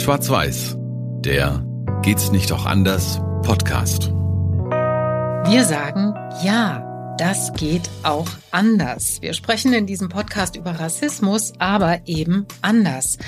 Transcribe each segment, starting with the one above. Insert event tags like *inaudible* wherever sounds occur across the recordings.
Schwarz-Weiß, der Geht's nicht auch anders Podcast. Wir sagen ja. Das geht auch anders. Wir sprechen in diesem Podcast über Rassismus, aber eben anders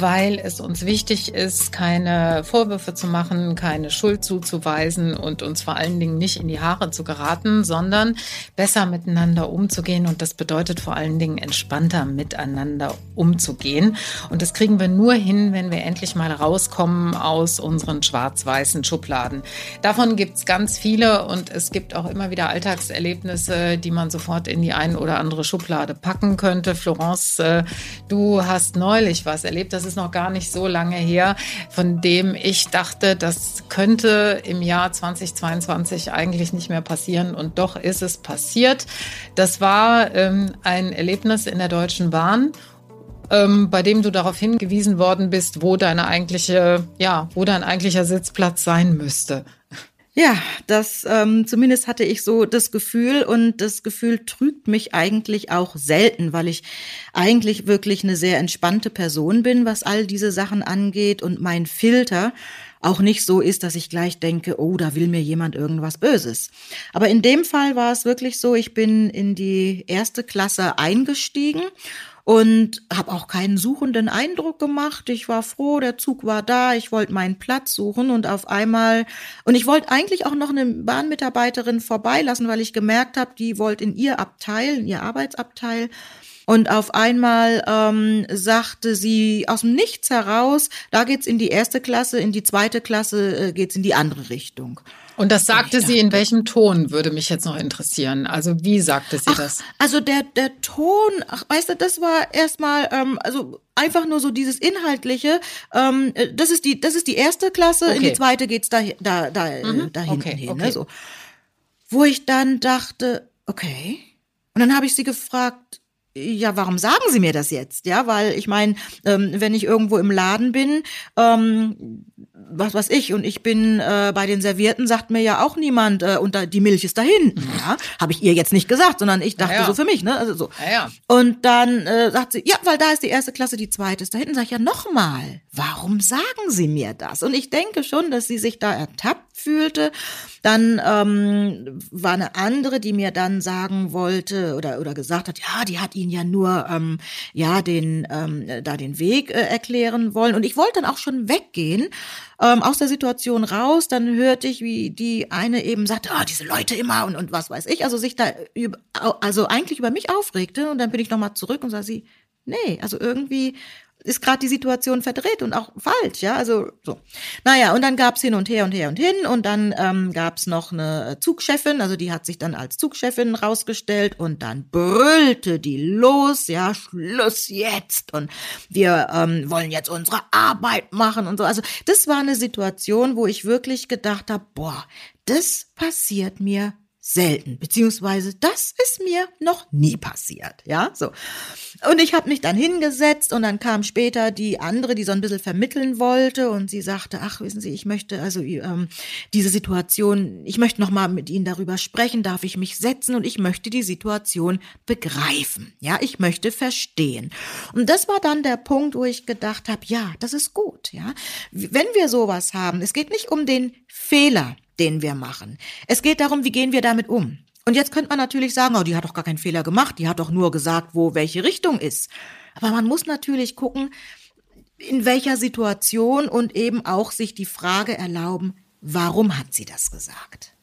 weil es uns wichtig ist, keine Vorwürfe zu machen, keine Schuld zuzuweisen und uns vor allen Dingen nicht in die Haare zu geraten, sondern besser miteinander umzugehen. Und das bedeutet vor allen Dingen entspannter miteinander umzugehen. Und das kriegen wir nur hin, wenn wir endlich mal rauskommen aus unseren schwarz-weißen Schubladen. Davon gibt's ganz viele und es gibt auch immer wieder Alltagserlebnisse, die man sofort in die ein oder andere Schublade packen könnte. Florence, äh, du hast neulich was erlebt. Das ist noch gar nicht so lange her, von dem ich dachte, das könnte im Jahr 2022 eigentlich nicht mehr passieren. Und doch ist es passiert. Das war ähm, ein Erlebnis in der Deutschen Bahn ähm, bei dem du darauf hingewiesen worden bist, wo deine eigentliche, ja, wo dein eigentlicher Sitzplatz sein müsste. Ja, das ähm, zumindest hatte ich so das Gefühl und das Gefühl trügt mich eigentlich auch selten, weil ich eigentlich wirklich eine sehr entspannte Person bin, was all diese Sachen angeht und mein Filter auch nicht so ist, dass ich gleich denke, oh, da will mir jemand irgendwas Böses. Aber in dem Fall war es wirklich so, ich bin in die erste Klasse eingestiegen und habe auch keinen suchenden Eindruck gemacht. Ich war froh, der Zug war da, ich wollte meinen Platz suchen und auf einmal und ich wollte eigentlich auch noch eine Bahnmitarbeiterin vorbeilassen, weil ich gemerkt habe, die wollte in ihr Abteil, in ihr Arbeitsabteil und auf einmal ähm, sagte sie aus dem Nichts heraus, da geht's in die erste Klasse, in die zweite Klasse äh, geht's in die andere Richtung. Und das sagte sie in welchem Ton, würde mich jetzt noch interessieren. Also wie sagte sie ach, das? Also der, der Ton, ach, weißt du, das war erstmal, ähm, also einfach nur so dieses Inhaltliche. Ähm, äh, das ist die, das ist die erste Klasse, okay. in die zweite geht's da, da, da, mhm. da hinten okay. hin. Ne, okay. Ne, so. Wo ich dann dachte, okay. Und dann habe ich sie gefragt, ja, warum sagen Sie mir das jetzt? Ja, weil ich meine, ähm, wenn ich irgendwo im Laden bin, ähm, was weiß ich, und ich bin äh, bei den Servierten, sagt mir ja auch niemand, äh, und da, die Milch ist da hinten. Ja, habe ich ihr jetzt nicht gesagt, sondern ich dachte ja, ja. so für mich, ne? Also so. Ja, ja. Und dann äh, sagt sie, ja, weil da ist die erste Klasse, die zweite ist da hinten. Sag ich ja nochmal, warum sagen Sie mir das? Und ich denke schon, dass sie sich da ertappt fühlte. Dann ähm, war eine andere, die mir dann sagen wollte oder oder gesagt hat, ja, die hat ihn ja nur ähm, ja den ähm, da den Weg äh, erklären wollen. Und ich wollte dann auch schon weggehen ähm, aus der Situation raus. Dann hörte ich, wie die eine eben sagte, oh, diese Leute immer und, und was weiß ich. Also sich da über, also eigentlich über mich aufregte. Und dann bin ich nochmal zurück und sah sie, nee, also irgendwie ist gerade die Situation verdreht und auch falsch, ja, also so. Naja, und dann gab's hin und her und her und hin und dann ähm, gab's noch eine Zugchefin, also die hat sich dann als Zugchefin rausgestellt und dann brüllte die los, ja, Schluss jetzt und wir ähm, wollen jetzt unsere Arbeit machen und so. Also das war eine Situation, wo ich wirklich gedacht habe, boah, das passiert mir selten, beziehungsweise das ist mir noch nie passiert, ja, so. Und ich habe mich dann hingesetzt und dann kam später die andere, die so ein bisschen vermitteln wollte und sie sagte, ach, wissen Sie, ich möchte also ähm, diese Situation, ich möchte noch mal mit Ihnen darüber sprechen, darf ich mich setzen und ich möchte die Situation begreifen, ja, ich möchte verstehen. Und das war dann der Punkt, wo ich gedacht habe, ja, das ist gut, ja. Wenn wir sowas haben, es geht nicht um den Fehler, den wir machen. Es geht darum, wie gehen wir damit um. Und jetzt könnte man natürlich sagen, oh, die hat doch gar keinen Fehler gemacht, die hat doch nur gesagt, wo welche Richtung ist. Aber man muss natürlich gucken, in welcher Situation und eben auch sich die Frage erlauben, warum hat sie das gesagt?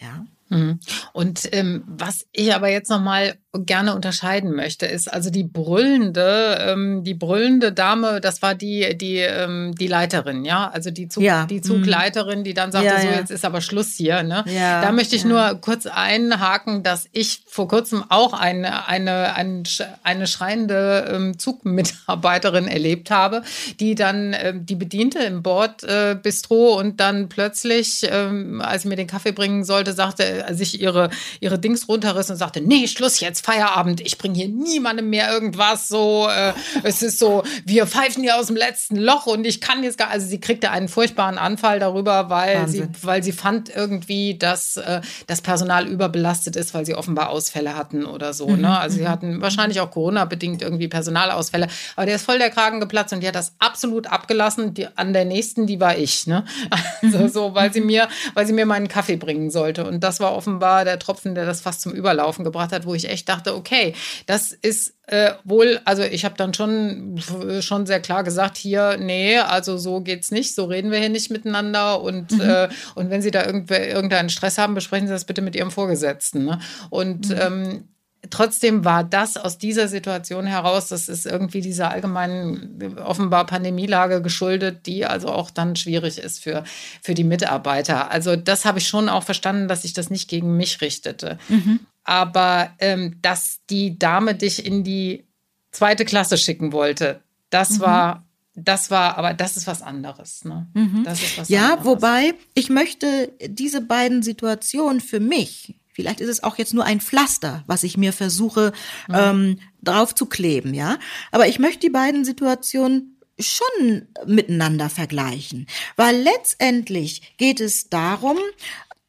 Ja. Mhm. Und ähm, was ich aber jetzt noch mal gerne unterscheiden möchte, ist also die brüllende, ähm, die brüllende Dame, das war die die ähm, die Leiterin, ja, also die Zug, ja. die Zugleiterin, die dann sagte, ja, so jetzt ist aber Schluss hier, ne? Ja, da möchte ich nur kurz einhaken, dass ich vor kurzem auch eine eine eine, eine schreiende ähm, Zugmitarbeiterin erlebt habe, die dann ähm, die bediente im Bordbistro äh, und dann plötzlich, ähm, als ich mir den Kaffee bringen sollte, sagte sich ihre, ihre Dings runterriss und sagte, nee, Schluss jetzt, Feierabend, ich bringe hier niemandem mehr irgendwas, so, äh, es ist so, wir pfeifen hier aus dem letzten Loch und ich kann jetzt gar, also sie kriegte einen furchtbaren Anfall darüber, weil sie, weil sie fand irgendwie, dass äh, das Personal überbelastet ist, weil sie offenbar Ausfälle hatten oder so, mhm. ne? Also sie mhm. hatten wahrscheinlich auch Corona-bedingt irgendwie Personalausfälle, aber der ist voll der Kragen geplatzt und die hat das absolut abgelassen, die, an der nächsten, die war ich, ne? *laughs* Also so, weil sie mir, weil sie mir meinen Kaffee bringen sollte und das war offenbar der Tropfen, der das fast zum Überlaufen gebracht hat, wo ich echt dachte, okay, das ist äh, wohl, also ich habe dann schon, schon sehr klar gesagt, hier, nee, also so geht's nicht, so reden wir hier nicht miteinander und, mhm. äh, und wenn Sie da irgendeinen Stress haben, besprechen Sie das bitte mit Ihrem Vorgesetzten. Ne? Und mhm. ähm, trotzdem war das aus dieser Situation heraus, das ist irgendwie dieser allgemeinen offenbar Pandemielage geschuldet, die also auch dann schwierig ist für, für die Mitarbeiter. Also das habe ich schon auch verstanden, dass sich das nicht gegen mich richtete. Mhm aber ähm, dass die Dame dich in die zweite Klasse schicken wollte, das mhm. war das war, aber das ist was anderes. Ne? Mhm. Das ist was ja, anderes. wobei ich möchte diese beiden Situationen für mich, vielleicht ist es auch jetzt nur ein Pflaster, was ich mir versuche mhm. ähm, drauf zu kleben, ja. Aber ich möchte die beiden Situationen schon miteinander vergleichen, weil letztendlich geht es darum,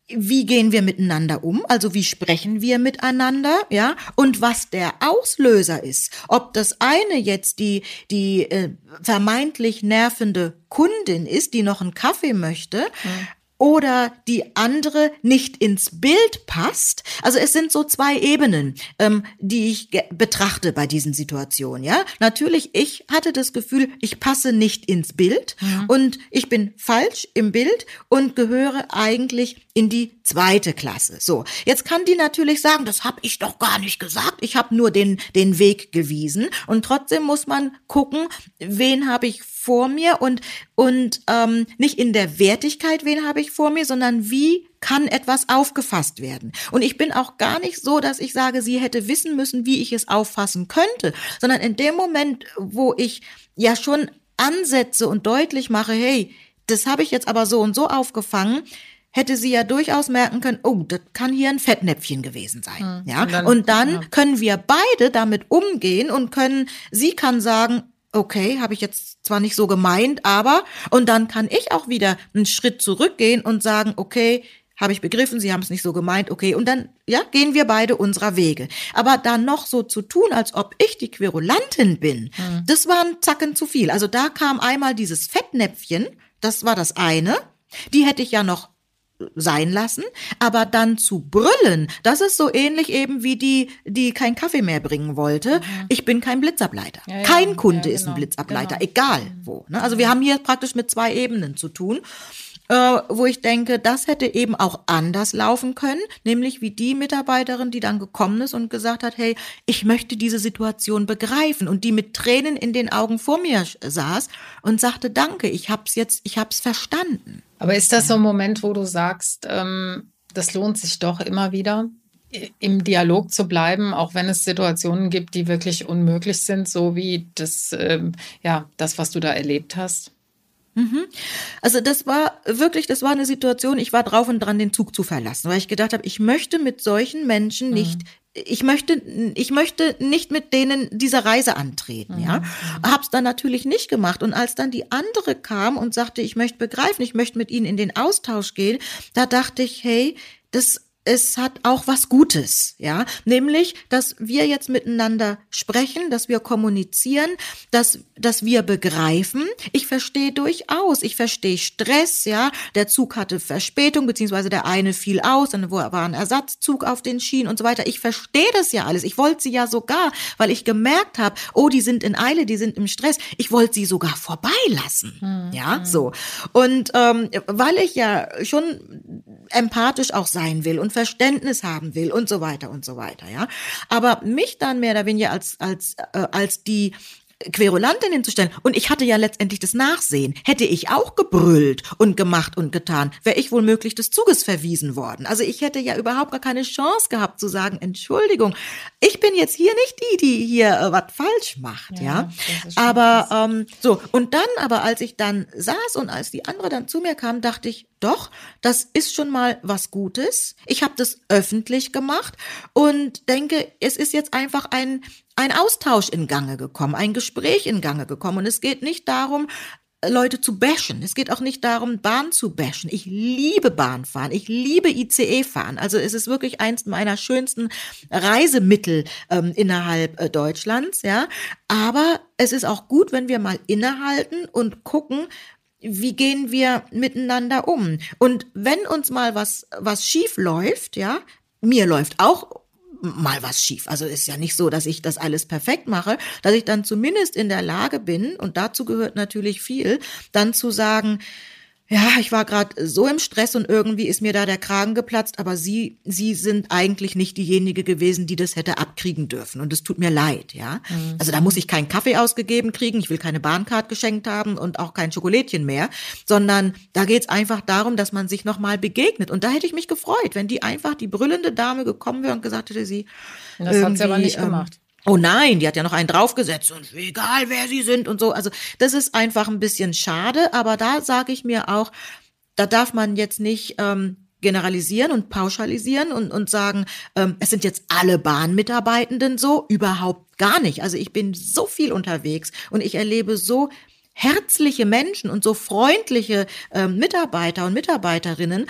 wie gehen wir miteinander um? Also wie sprechen wir miteinander? Ja, und was der Auslöser ist, ob das eine jetzt die die äh, vermeintlich nervende Kundin ist, die noch einen Kaffee möchte, mhm oder die andere nicht ins Bild passt. Also es sind so zwei Ebenen, ähm, die ich betrachte bei diesen Situationen. Ja, natürlich, ich hatte das Gefühl, ich passe nicht ins Bild mhm. und ich bin falsch im Bild und gehöre eigentlich in die zweite Klasse. So, jetzt kann die natürlich sagen, das habe ich doch gar nicht gesagt. Ich habe nur den den Weg gewiesen und trotzdem muss man gucken, wen habe ich vor mir und, und ähm, nicht in der Wertigkeit, wen habe ich vor mir, sondern wie kann etwas aufgefasst werden. Und ich bin auch gar nicht so, dass ich sage, sie hätte wissen müssen, wie ich es auffassen könnte, sondern in dem Moment, wo ich ja schon ansetze und deutlich mache, hey, das habe ich jetzt aber so und so aufgefangen, hätte sie ja durchaus merken können, oh, das kann hier ein Fettnäpfchen gewesen sein. Hm. Ja, und dann, und dann ja. können wir beide damit umgehen und können, sie kann sagen, okay, habe ich jetzt zwar nicht so gemeint, aber und dann kann ich auch wieder einen Schritt zurückgehen und sagen, okay, habe ich begriffen, Sie haben es nicht so gemeint, okay, und dann ja, gehen wir beide unserer Wege. Aber dann noch so zu tun, als ob ich die Querulantin bin, mhm. das war ein Zacken zu viel. Also da kam einmal dieses Fettnäpfchen, das war das eine. Die hätte ich ja noch sein lassen, aber dann zu brüllen, das ist so ähnlich eben wie die, die kein Kaffee mehr bringen wollte. Mhm. Ich bin kein Blitzableiter. Ja, ja, kein Kunde ja, genau, ist ein genau. Blitzableiter, genau. egal wo. Ne? Also wir haben hier praktisch mit zwei Ebenen zu tun äh, wo ich denke, das hätte eben auch anders laufen können, nämlich wie die Mitarbeiterin, die dann gekommen ist und gesagt hat, hey, ich möchte diese Situation begreifen und die mit Tränen in den Augen vor mir saß und sagte, danke, ich hab's jetzt, ich hab's verstanden. Aber ist das so ein Moment, wo du sagst, ähm, das lohnt sich doch immer wieder? im Dialog zu bleiben, auch wenn es Situationen gibt, die wirklich unmöglich sind, so wie das, ähm, ja, das, was du da erlebt hast? Mhm. Also das war wirklich, das war eine Situation, ich war drauf und dran, den Zug zu verlassen, weil ich gedacht habe, ich möchte mit solchen Menschen mhm. Ich möchte, ich möchte nicht mit denen diese Reise antreten, ja. Mhm. Hab's dann natürlich nicht gemacht. Und als dann die andere kam und sagte, ich möchte begreifen, ich möchte mit ihnen in den Austausch gehen, da dachte ich, hey, das es hat auch was Gutes, ja, nämlich, dass wir jetzt miteinander sprechen, dass wir kommunizieren, dass, dass wir begreifen. Ich verstehe durchaus, ich verstehe Stress, ja, der Zug hatte Verspätung, beziehungsweise der eine fiel aus, dann war ein Ersatzzug auf den Schienen und so weiter. Ich verstehe das ja alles. Ich wollte sie ja sogar, weil ich gemerkt habe, oh, die sind in Eile, die sind im Stress. Ich wollte sie sogar vorbeilassen, hm, ja, hm. so. Und ähm, weil ich ja schon empathisch auch sein will und Verständnis haben will und so weiter und so weiter, ja. Aber mich dann mehr oder weniger als, als, äh, als die Querulantin hinzustellen. Und ich hatte ja letztendlich das Nachsehen. Hätte ich auch gebrüllt und gemacht und getan, wäre ich womöglich des Zuges verwiesen worden. Also ich hätte ja überhaupt gar keine Chance gehabt zu sagen, Entschuldigung, ich bin jetzt hier nicht die, die hier äh, was falsch macht, ja. ja? Aber ähm, so, und dann aber, als ich dann saß und als die andere dann zu mir kam, dachte ich, doch, das ist schon mal was Gutes. Ich habe das öffentlich gemacht und denke, es ist jetzt einfach ein ein Austausch in Gange gekommen, ein Gespräch in Gange gekommen. Und es geht nicht darum, Leute zu bashen. Es geht auch nicht darum, Bahn zu bashen. Ich liebe Bahnfahren. Ich liebe ICE fahren. Also es ist wirklich eins meiner schönsten Reisemittel ähm, innerhalb äh, Deutschlands, ja. Aber es ist auch gut, wenn wir mal innehalten und gucken, wie gehen wir miteinander um? Und wenn uns mal was, was schief läuft, ja, mir läuft auch mal was schief. Also ist ja nicht so, dass ich das alles perfekt mache, dass ich dann zumindest in der Lage bin, und dazu gehört natürlich viel, dann zu sagen, ja, ich war gerade so im Stress und irgendwie ist mir da der Kragen geplatzt, aber Sie, Sie sind eigentlich nicht diejenige gewesen, die das hätte abkriegen dürfen. Und es tut mir leid, ja. Mhm. Also da muss ich keinen Kaffee ausgegeben kriegen, ich will keine Bahncard geschenkt haben und auch kein Schokolädchen mehr, sondern da geht's einfach darum, dass man sich nochmal begegnet. Und da hätte ich mich gefreut, wenn die einfach die brüllende Dame gekommen wäre und gesagt hätte, sie. Das hat sie aber nicht ähm, gemacht. Oh nein, die hat ja noch einen draufgesetzt und egal wer sie sind und so. Also das ist einfach ein bisschen schade, aber da sage ich mir auch, da darf man jetzt nicht ähm, generalisieren und pauschalisieren und, und sagen, ähm, es sind jetzt alle Bahnmitarbeitenden so, überhaupt gar nicht. Also ich bin so viel unterwegs und ich erlebe so herzliche Menschen und so freundliche ähm, Mitarbeiter und Mitarbeiterinnen,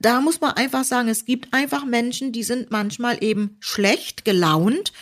da muss man einfach sagen, es gibt einfach Menschen, die sind manchmal eben schlecht gelaunt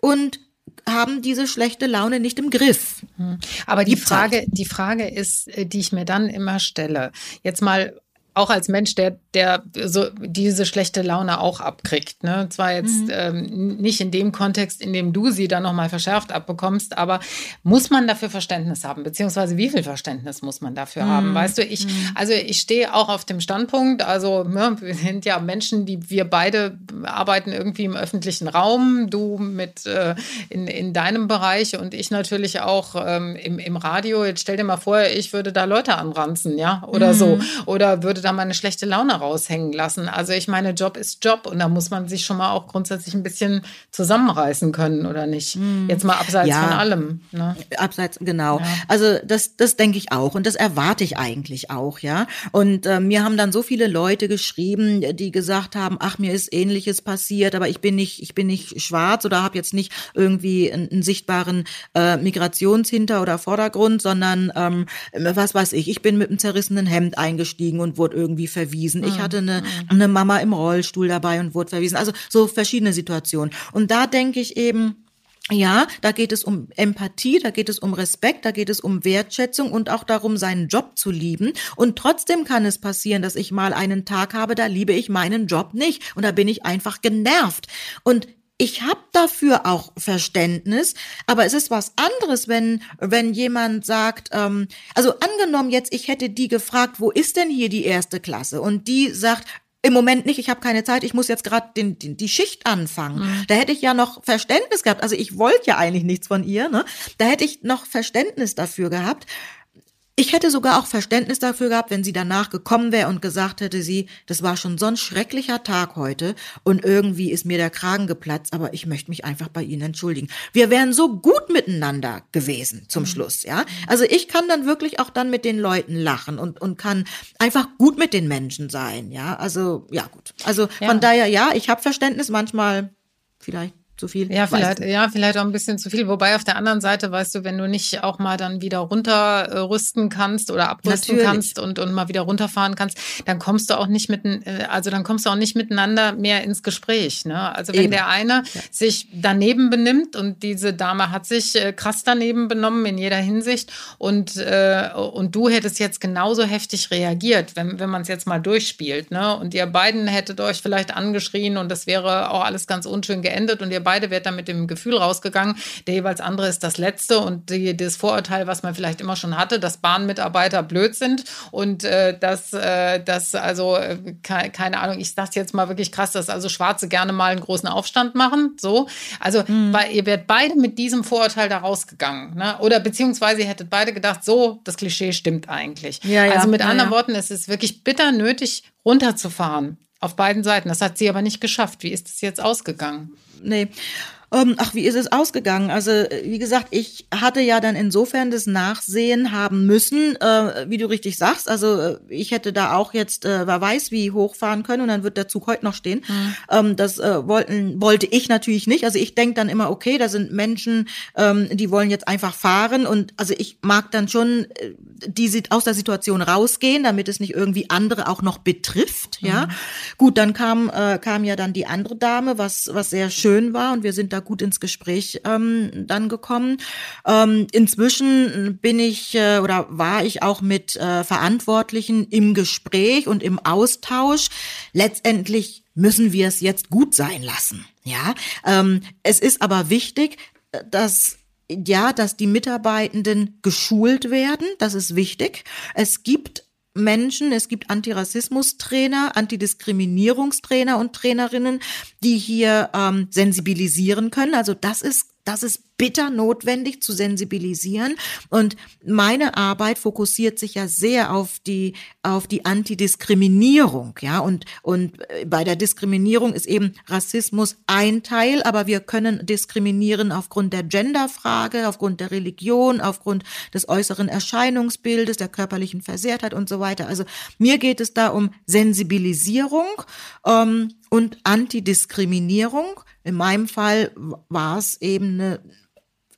und haben diese schlechte Laune nicht im Griff. Hm. Aber die Frage, die Frage ist, äh, die ich mir dann immer stelle, jetzt mal auch als Mensch, der, der so diese schlechte Laune auch abkriegt. Ne? Zwar jetzt mhm. ähm, nicht in dem Kontext, in dem du sie dann nochmal verschärft abbekommst, aber muss man dafür Verständnis haben? Beziehungsweise wie viel Verständnis muss man dafür mhm. haben? Weißt du, ich, mhm. also ich stehe auch auf dem Standpunkt, also ne, wir sind ja Menschen, die wir beide arbeiten irgendwie im öffentlichen Raum, du mit äh, in, in deinem Bereich und ich natürlich auch ähm, im, im Radio. Jetzt stell dir mal vor, ich würde da Leute anranzen, ja, oder so. Mhm. Oder würde da da mal eine schlechte Laune raushängen lassen. Also ich meine, Job ist Job und da muss man sich schon mal auch grundsätzlich ein bisschen zusammenreißen können, oder nicht? Hm. Jetzt mal abseits ja, von allem. Ne? Abseits, genau. Ja. Also das, das denke ich auch und das erwarte ich eigentlich auch, ja. Und äh, mir haben dann so viele Leute geschrieben, die gesagt haben, ach, mir ist Ähnliches passiert, aber ich bin nicht, ich bin nicht schwarz oder habe jetzt nicht irgendwie einen, einen sichtbaren äh, Migrationshinter- oder Vordergrund, sondern ähm, was weiß ich, ich bin mit einem zerrissenen Hemd eingestiegen und wurde irgendwie verwiesen. Ich mhm. hatte eine, mhm. eine Mama im Rollstuhl dabei und wurde verwiesen. Also so verschiedene Situationen. Und da denke ich eben, ja, da geht es um Empathie, da geht es um Respekt, da geht es um Wertschätzung und auch darum, seinen Job zu lieben. Und trotzdem kann es passieren, dass ich mal einen Tag habe, da liebe ich meinen Job nicht und da bin ich einfach genervt. Und ich habe dafür auch Verständnis, aber es ist was anderes, wenn wenn jemand sagt, ähm, also angenommen jetzt, ich hätte die gefragt, wo ist denn hier die erste Klasse? Und die sagt, im Moment nicht, ich habe keine Zeit, ich muss jetzt gerade den, den, die Schicht anfangen. Mhm. Da hätte ich ja noch Verständnis gehabt. Also ich wollte ja eigentlich nichts von ihr. Ne? Da hätte ich noch Verständnis dafür gehabt. Ich hätte sogar auch Verständnis dafür gehabt, wenn sie danach gekommen wäre und gesagt hätte, sie, das war schon so ein schrecklicher Tag heute und irgendwie ist mir der Kragen geplatzt, aber ich möchte mich einfach bei Ihnen entschuldigen. Wir wären so gut miteinander gewesen zum mhm. Schluss, ja. Also ich kann dann wirklich auch dann mit den Leuten lachen und, und kann einfach gut mit den Menschen sein, ja. Also, ja, gut. Also ja. von daher, ja, ich habe Verständnis, manchmal vielleicht zu viel. Ja, vielleicht, ja, vielleicht auch ein bisschen zu viel. Wobei auf der anderen Seite, weißt du, wenn du nicht auch mal dann wieder runterrüsten kannst oder abrüsten Natürlich. kannst und, und mal wieder runterfahren kannst, dann kommst du auch nicht mit, äh, also dann kommst du auch nicht miteinander mehr ins Gespräch. Ne? Also wenn Eben. der eine ja. sich daneben benimmt und diese Dame hat sich äh, krass daneben benommen in jeder Hinsicht und, äh, und du hättest jetzt genauso heftig reagiert, wenn, wenn man es jetzt mal durchspielt, ne? Und ihr beiden hättet euch vielleicht angeschrien und das wäre auch alles ganz unschön geendet und ihr beide wärt dann mit dem Gefühl rausgegangen, der jeweils andere ist das Letzte und die, das Vorurteil, was man vielleicht immer schon hatte, dass Bahnmitarbeiter blöd sind und äh, dass, äh, dass also, äh, keine, Ahnung, ich sag's jetzt mal wirklich krass, dass also Schwarze gerne mal einen großen Aufstand machen. So. Also, mhm. weil ihr werdet beide mit diesem Vorurteil da rausgegangen. Ne? Oder beziehungsweise ihr hättet beide gedacht, so, das Klischee stimmt eigentlich. Ja, ja, also mit ja, anderen Worten, es ist wirklich bitter nötig, runterzufahren. Auf beiden Seiten. Das hat sie aber nicht geschafft. Wie ist es jetzt ausgegangen? Nee. Ähm, ach, wie ist es ausgegangen? Also, wie gesagt, ich hatte ja dann insofern das Nachsehen haben müssen, äh, wie du richtig sagst. Also, äh, ich hätte da auch jetzt, äh, wer weiß, wie hochfahren können und dann wird der Zug heute noch stehen. Mhm. Ähm, das äh, wollten, wollte ich natürlich nicht. Also, ich denke dann immer, okay, da sind Menschen, ähm, die wollen jetzt einfach fahren und also ich mag dann schon äh, die aus der Situation rausgehen, damit es nicht irgendwie andere auch noch betrifft. Ja, mhm. gut, dann kam äh, kam ja dann die andere Dame, was was sehr schön war und wir sind da gut ins Gespräch ähm, dann gekommen. Ähm, inzwischen bin ich äh, oder war ich auch mit äh, Verantwortlichen im Gespräch und im Austausch. Letztendlich müssen wir es jetzt gut sein lassen. Ja, ähm, es ist aber wichtig, dass ja, dass die Mitarbeitenden geschult werden. Das ist wichtig. Es gibt Menschen, es gibt Antirassismus-Trainer, Antidiskriminierungstrainer und Trainerinnen, die hier ähm, sensibilisieren können. Also das ist das ist bitter notwendig zu sensibilisieren. Und meine Arbeit fokussiert sich ja sehr auf die, auf die Antidiskriminierung, ja. Und, und äh, bei der Diskriminierung ist eben Rassismus ein Teil, aber wir können diskriminieren aufgrund der Genderfrage, aufgrund der Religion, aufgrund des äußeren Erscheinungsbildes, der körperlichen Versehrtheit und so weiter. Also mir geht es da um Sensibilisierung ähm, und Antidiskriminierung. In meinem Fall war es eben eine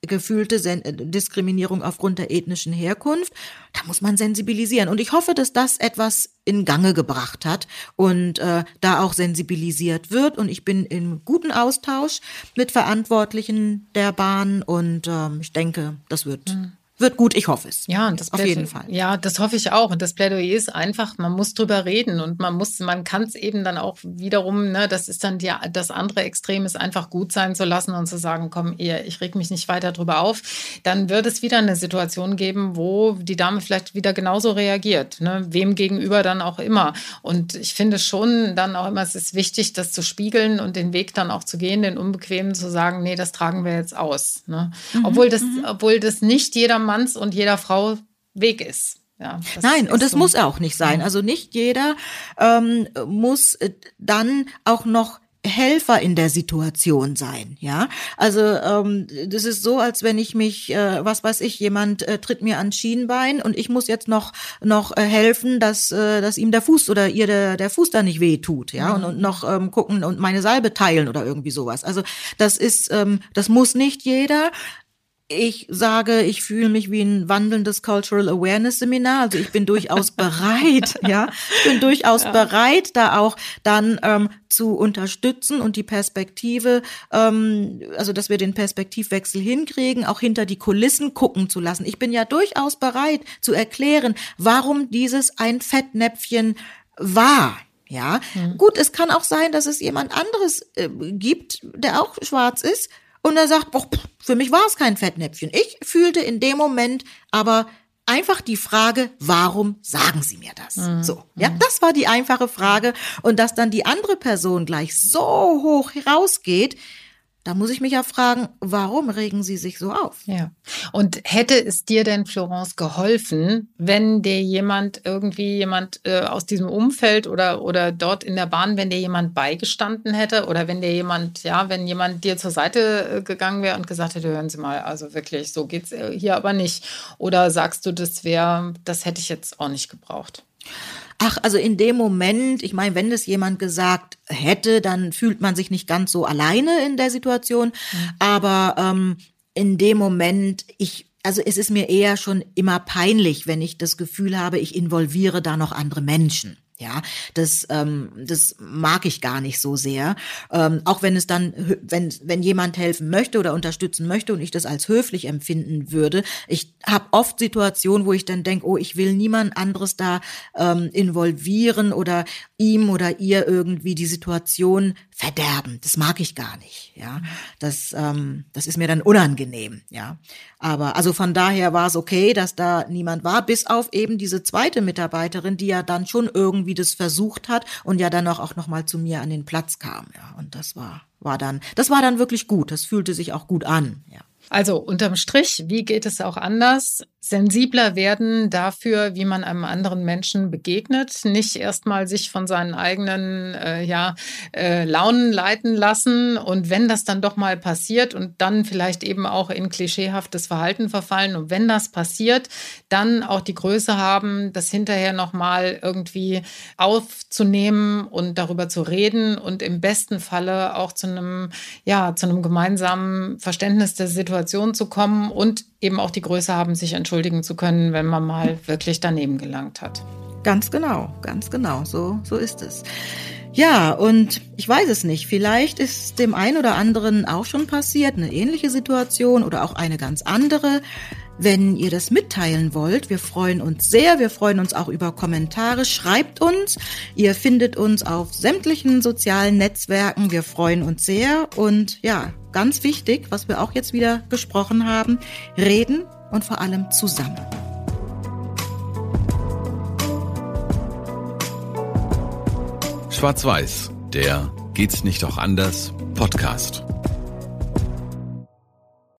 gefühlte äh, Diskriminierung aufgrund der ethnischen Herkunft. Da muss man sensibilisieren. Und ich hoffe, dass das etwas in Gange gebracht hat und äh, da auch sensibilisiert wird. Und ich bin im guten Austausch mit Verantwortlichen der Bahn und ähm, ich denke, das wird. Mhm wird gut, ich hoffe es. Ja, das auf jeden Fall. Ja, das hoffe ich auch. Und das Plädoyer ist einfach, man muss drüber reden und man muss, man kann es eben dann auch wiederum, ne, das ist dann die, das andere Extrem ist einfach gut sein zu lassen und zu sagen, komm, ihr, ich reg mich nicht weiter drüber auf. Dann wird es wieder eine Situation geben, wo die Dame vielleicht wieder genauso reagiert, ne, wem gegenüber dann auch immer. Und ich finde schon dann auch immer, es ist wichtig, das zu spiegeln und den Weg dann auch zu gehen, den Unbequemen zu sagen, nee, das tragen wir jetzt aus. Ne? Mhm, obwohl das, mhm. obwohl das nicht jeder Manns und jeder Frau Weg ist. Ja, Nein, und das so. muss auch nicht sein. Also nicht jeder ähm, muss äh, dann auch noch Helfer in der Situation sein, ja. Also ähm, das ist so, als wenn ich mich, äh, was weiß ich, jemand äh, tritt mir ans Schienbein und ich muss jetzt noch noch äh, helfen, dass äh, dass ihm der Fuß oder ihr der der Fuß da nicht weh tut, ja, mhm. und, und noch ähm, gucken und meine Salbe teilen oder irgendwie sowas. Also das ist, ähm, das muss nicht jeder, ich sage, ich fühle mich wie ein wandelndes Cultural Awareness Seminar. Also ich bin durchaus *laughs* bereit, ja, ich bin durchaus ja. bereit, da auch dann ähm, zu unterstützen und die Perspektive, ähm, also dass wir den Perspektivwechsel hinkriegen, auch hinter die Kulissen gucken zu lassen. Ich bin ja durchaus bereit zu erklären, warum dieses ein Fettnäpfchen war. Ja, mhm. gut, es kann auch sein, dass es jemand anderes äh, gibt, der auch schwarz ist und er sagt, boah, für mich war es kein Fettnäpfchen. Ich fühlte in dem Moment aber einfach die Frage, warum sagen Sie mir das? Mhm. So, ja, das war die einfache Frage. Und dass dann die andere Person gleich so hoch herausgeht, da muss ich mich ja fragen, warum regen Sie sich so auf? Ja. Und hätte es dir denn, Florence, geholfen, wenn dir jemand irgendwie jemand äh, aus diesem Umfeld oder, oder dort in der Bahn, wenn dir jemand beigestanden hätte oder wenn dir jemand, ja, wenn jemand dir zur Seite äh, gegangen wäre und gesagt hätte, hören Sie mal, also wirklich, so geht's äh, hier aber nicht. Oder sagst du, das wäre, das hätte ich jetzt auch nicht gebraucht? Ach, also in dem Moment, ich meine, wenn das jemand gesagt hätte, dann fühlt man sich nicht ganz so alleine in der Situation. Mhm. Aber ähm, in dem Moment, ich, also es ist mir eher schon immer peinlich, wenn ich das Gefühl habe, ich involviere da noch andere Menschen. Ja, das, ähm, das mag ich gar nicht so sehr. Ähm, auch wenn es dann, wenn, wenn jemand helfen möchte oder unterstützen möchte und ich das als höflich empfinden würde. Ich habe oft Situationen, wo ich dann denke, oh, ich will niemand anderes da ähm, involvieren oder ihm oder ihr irgendwie die Situation verderben. Das mag ich gar nicht. Ja, das, ähm, das ist mir dann unangenehm. Ja, aber also von daher war es okay, dass da niemand war, bis auf eben diese zweite Mitarbeiterin, die ja dann schon irgendwie das versucht hat und ja dann auch, auch noch mal zu mir an den Platz kam. Ja, und das war war dann, das war dann wirklich gut. Das fühlte sich auch gut an. Ja. Also unterm Strich, wie geht es auch anders? Sensibler werden dafür, wie man einem anderen Menschen begegnet, nicht erstmal sich von seinen eigenen äh, ja, äh, Launen leiten lassen und wenn das dann doch mal passiert und dann vielleicht eben auch in klischeehaftes Verhalten verfallen und wenn das passiert, dann auch die Größe haben, das hinterher nochmal irgendwie aufzunehmen und darüber zu reden und im besten Falle auch zu einem ja zu einem gemeinsamen Verständnis der Situation zu kommen und eben auch die Größe haben, sich entschuldigen zu können, wenn man mal wirklich daneben gelangt hat. Ganz genau, ganz genau, so, so ist es. Ja, und ich weiß es nicht, vielleicht ist dem einen oder anderen auch schon passiert, eine ähnliche Situation oder auch eine ganz andere. Wenn ihr das mitteilen wollt, wir freuen uns sehr. Wir freuen uns auch über Kommentare. Schreibt uns. Ihr findet uns auf sämtlichen sozialen Netzwerken. Wir freuen uns sehr. Und ja, ganz wichtig, was wir auch jetzt wieder besprochen haben, reden und vor allem zusammen. Schwarz-Weiß, der Geht's nicht auch anders Podcast.